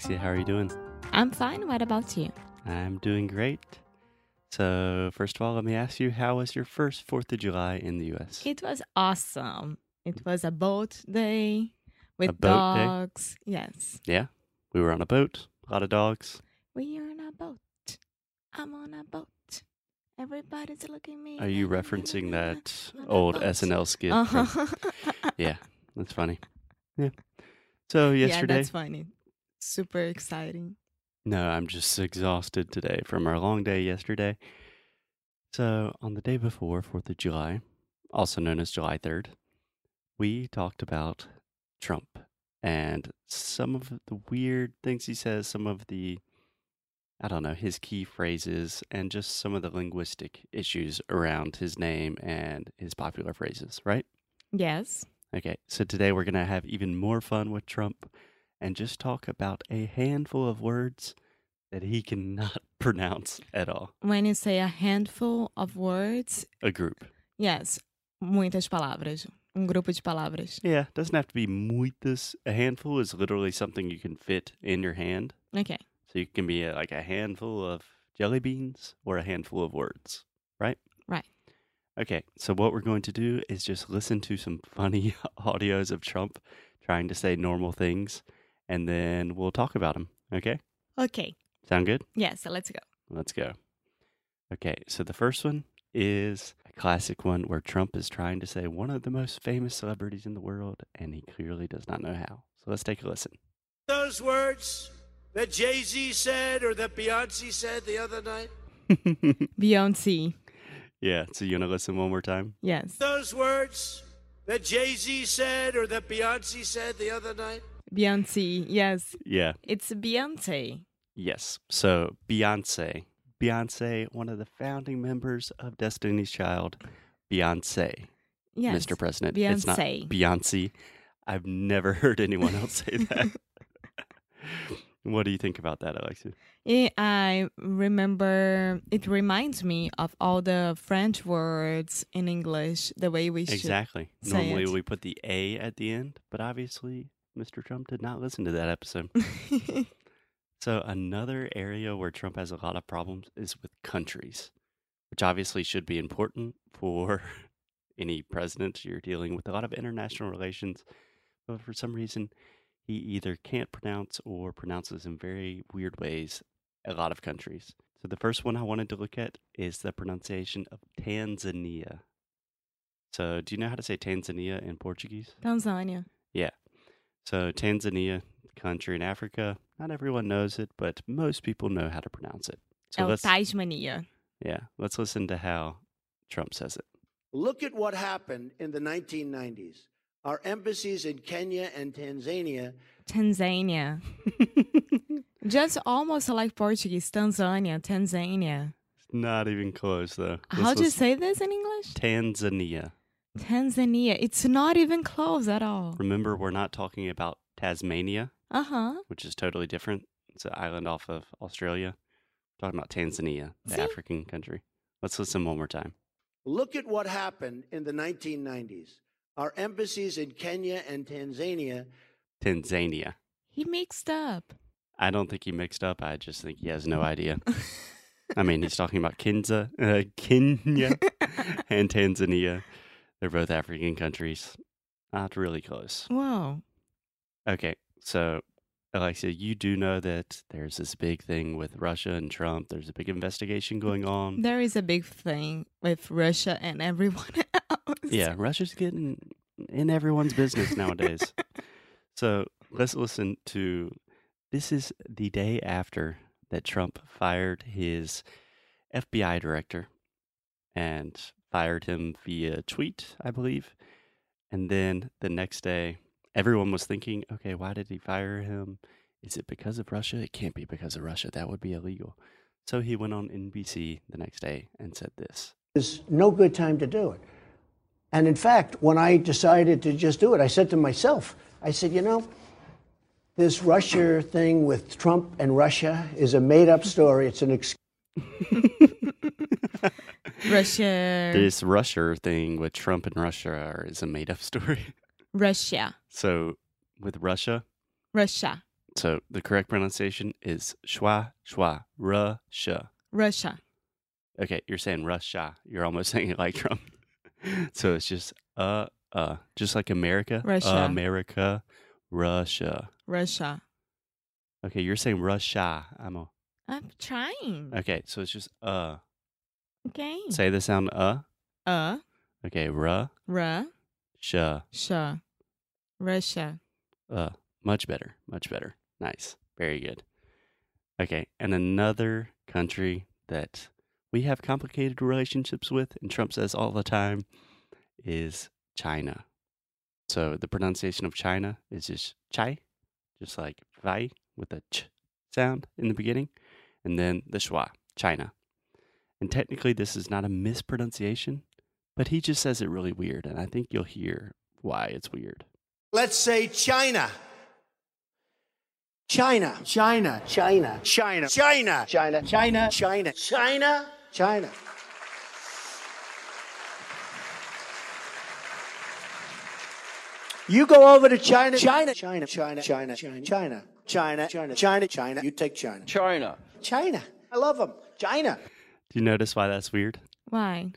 Alexia, how are you doing? I'm fine. What about you? I'm doing great. So, first of all, let me ask you, how was your first 4th of July in the US? It was awesome. It was a boat day with A boat day? dogs. Yes. Yeah, we were on a boat, a lot of dogs. We are on a boat. I'm on a boat. Everybody's looking at me. Are you referencing that old. SNL skit? Uh-huh. Yeah, that's funny. Yeah. So, yesterday, Yeah, yesterday, that's funny. Super exciting. no, I'm just exhausted today from our long day yesterday. So, on the day before 4th of July, also known as July 3rd, we talked about Trump and some of the weird things he says, some of the, I don't know, his key phrases, and just some of the linguistic issues around his name and his popular phrases, right? Yes. Okay, so today we're going to have even more fun with Trump and just talk about a handful of words that he cannot pronounce at all. When you say a handful of words, A group. yes, muitas palavras. Um grupo de palavras. Yeah, doesn't have to be muitas. A handful is literally something you can fit in your hand. Okay. So you can be uh like a handful of jelly beans or a handful of words, right? Right. Okay, so what we're going to do is just listen to some funny audios of Trump trying to say normal things, and then we'll talk about them. Okay? Okay. Sound good? Yes, let's go. Let's go. Okay, so the first one is a classic one where Trump is trying to say one of the most famous celebrities in the world, and he clearly does not know how. So let's take a listen. those words that Jay Z said or that Beyonce said the other night? Beyonce. yeah, so you want to listen one more time? Yes. Those words that Jay Z said or that Beyonce said the other night? Beyonce. Yes. Yeah, It's Beyonce. yes. So Beyonce. Beyonce, one of the founding members of Destiny's Child. Beyonce, Yes. Mr. President. It's not Beyonce. Beyonce. I've never heard anyone else say that. what do you think about that, Alexia? I- I remember it reminds me of all the French words in English, the way we should. Exactly. Normally it. we put the A at the end, but obviously Mr. Trump did not listen to that episode. so another area where Trump has a lot of problems is with countries, which obviously should be important for any president. You're dealing with a lot of international relations, but for some reason he either can't pronounce or pronounces in very weird ways a lot of countries. So the first one I wanted to look at is the pronunciation of Tanzania. So do you know how to say Tanzania in Portuguese? Tanzania. So Tanzania, country in Africa. Not everyone knows it, but most people know how to pronounce it. So é o let's Tasmania. yeah, let's listen to how Trump says it. Look at what happened in the 1990s. Our embassies in Kenya and Tanzania Tanzania. Just almost like Portuguese. Tanzania. Tanzania. Not even close though. Let's How do you say this in English? Tanzania? Tanzania. It's not even close at all. Remember, we're not talking about Tasmania, Uh huh. which is totally different. It's an island off of Australia. We're talking about Tanzania, the See? African country. Let's listen one more time. Look at what happened in the 1990s. Our embassies in Kenya and Tanzania Tanzania. He mixed up. I don't think he mixed up. I just think he has no idea. I mean, he's talking about Kinza, uh, Kenya and Tanzania. They're both African countries. Ah, Not really close. Wow. Okay, so Alexia, you do know that there's this big thing with Russia and Trump. There's a big investigation going on. There is a big thing with Russia and everyone else. Yeah, Russia's getting in everyone's business nowadays. so let's listen to this is the day after that Trump fired his FBI director and fired him via tweet, I believe. And then the next day, everyone was thinking, okay, why did he fire him? Is it because of Russia? It can't be because of Russia. That would be illegal. So he went on NBC the next day and said this. There's no good time to do it. And in fact, when I decided to just do it, I said to myself, I said, you know, this Russia thing with Trump and Russia is a made up story. It's an excuse. Russia. This Russia thing with Trump and Russia is a made up story. Russia. So with Russia, Russia. so the correct pronunciation is schwa, schwa, Russia. Russia. Okay, you're saying Russia. You're almost saying it like Trump. so it's just uh uh just like America. Russia. America, Russia. Russia. Okay, you're saying Russia. I'm a, I'm trying. okay, so it's just uh. Okay. Say the sound uh. Uh. Okay, Russia. Russia. Russia. Uh, much better, much better. Nice, very good. Okay, and another country that we have complicated relationships with, and Trump says all the time, is China. So the pronunciation of China is just chai, just like vai with a ch sound in the beginning, and then the schwa, China. And technically, this is not a mispronunciation, but he just says it really weird, and I think you'll hear why it's weird. Let's say China. China. China. China. China. China. China. China. China. China. China. You go over to China. China. China. China. China. China. China. China. China. China. China. You take China. China. China. I love them. China. Do you notice why that's weird? Why?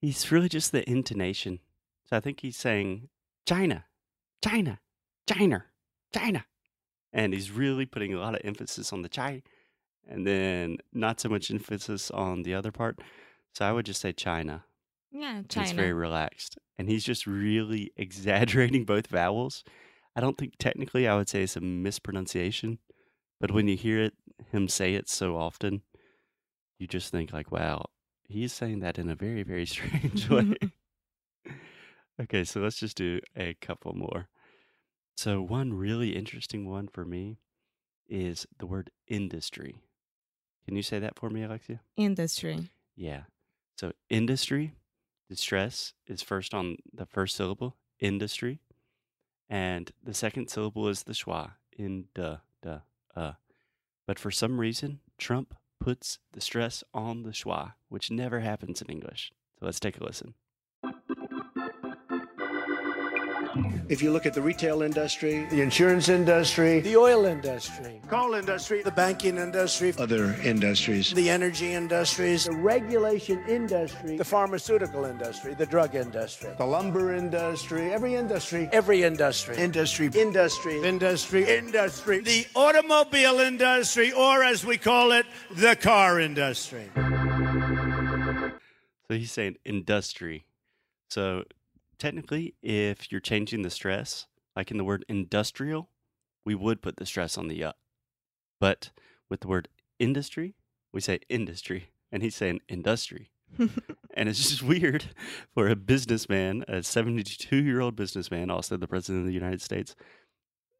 He's really just the intonation. So I think he's saying China, China, China, China. And he's really putting a lot of emphasis on the Chai and then not so much emphasis on the other part. So I would just say China. Yeah, It's China. very relaxed. And he's just really exaggerating both vowels. I don't think technically I would say it's a mispronunciation, but when you hear it, him say it so often, you just think like, wow, he's saying that in a very, very strange way. okay, so let's just do a couple more. So one really interesting one for me is the word industry. Can you say that for me, Alexia? Industry. Yeah. So industry, the stress is first on the first syllable, industry. And the second syllable is the schwa, in duh, duh, uh. But for some reason, Trump puts the stress on the schwa, which never happens in English. So let's take a listen. If you look at the retail industry, the insurance industry, the oil industry, coal industry, the banking industry, other industries, the energy industries, the regulation industry, the pharmaceutical industry, the drug industry, the lumber industry, every industry, every industry, industry, industry, industry, industry, the automobile industry, or as we call it, the car industry. So he's saying industry. So technically, if you're changing the stress, like in the word industrial, we would put the stress on the up. But with the word industry, we say industry. And he's saying industry. and it's just weird for a businessman, a 72 year old businessman, also the president of the United States,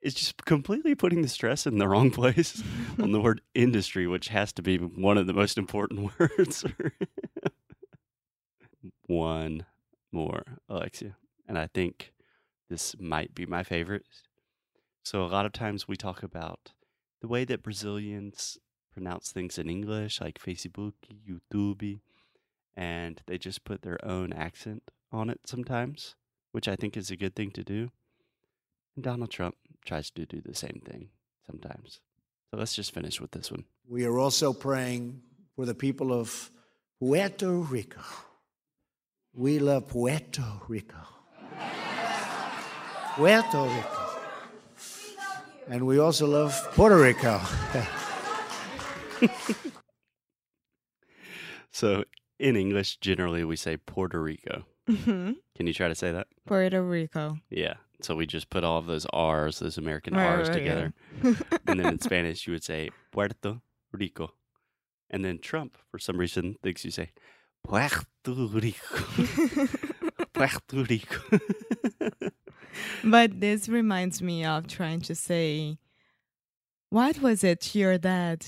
is just completely putting the stress in the wrong place on the word industry, which has to be one of the most important words. one more, Alexia. And I think this might be my favorite. So, a lot of times we talk about the way that Brazilians pronounce things in English, like Facebook, YouTube, and they just put their own accent on it sometimes, which I think is a good thing to do. And Donald Trump tries to do the same thing sometimes. So, let's just finish with this one. We are also praying for the people of Puerto Rico. We love Puerto Rico. Puerto Rico. And we also love Puerto Rico. So, in English, generally we say Puerto Rico. Mhm. Can you try to say that? Puerto Rico. Yeah. So we just put all of those R's, those American Right, R's right, together. yeah. and then in Spanish, you would say Puerto Rico. And then Trump, for some reason, thinks you say Puerto Rico. Puerto Rico. but this reminds me of trying to say, what was it your dad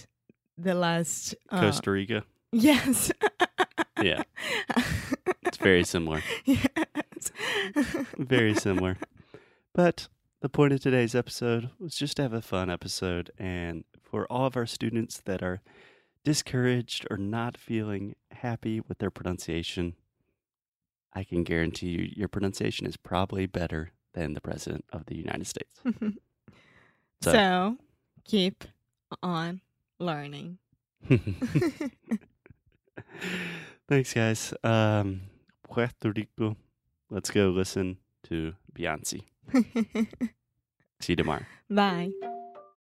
the last uh, Costa Rica? Yes. yeah. It's very similar. Yes. very similar. But the point of today's episode was just to have a fun episode and for all of our students that are discouraged or not feeling happy with their pronunciation, I can guarantee you your pronunciation is probably better than the President of the United States. so, so keep on learning. Thanks, guys. Um, Puerto Rico. Let's go listen to Beyonce. See you tomorrow. Bye.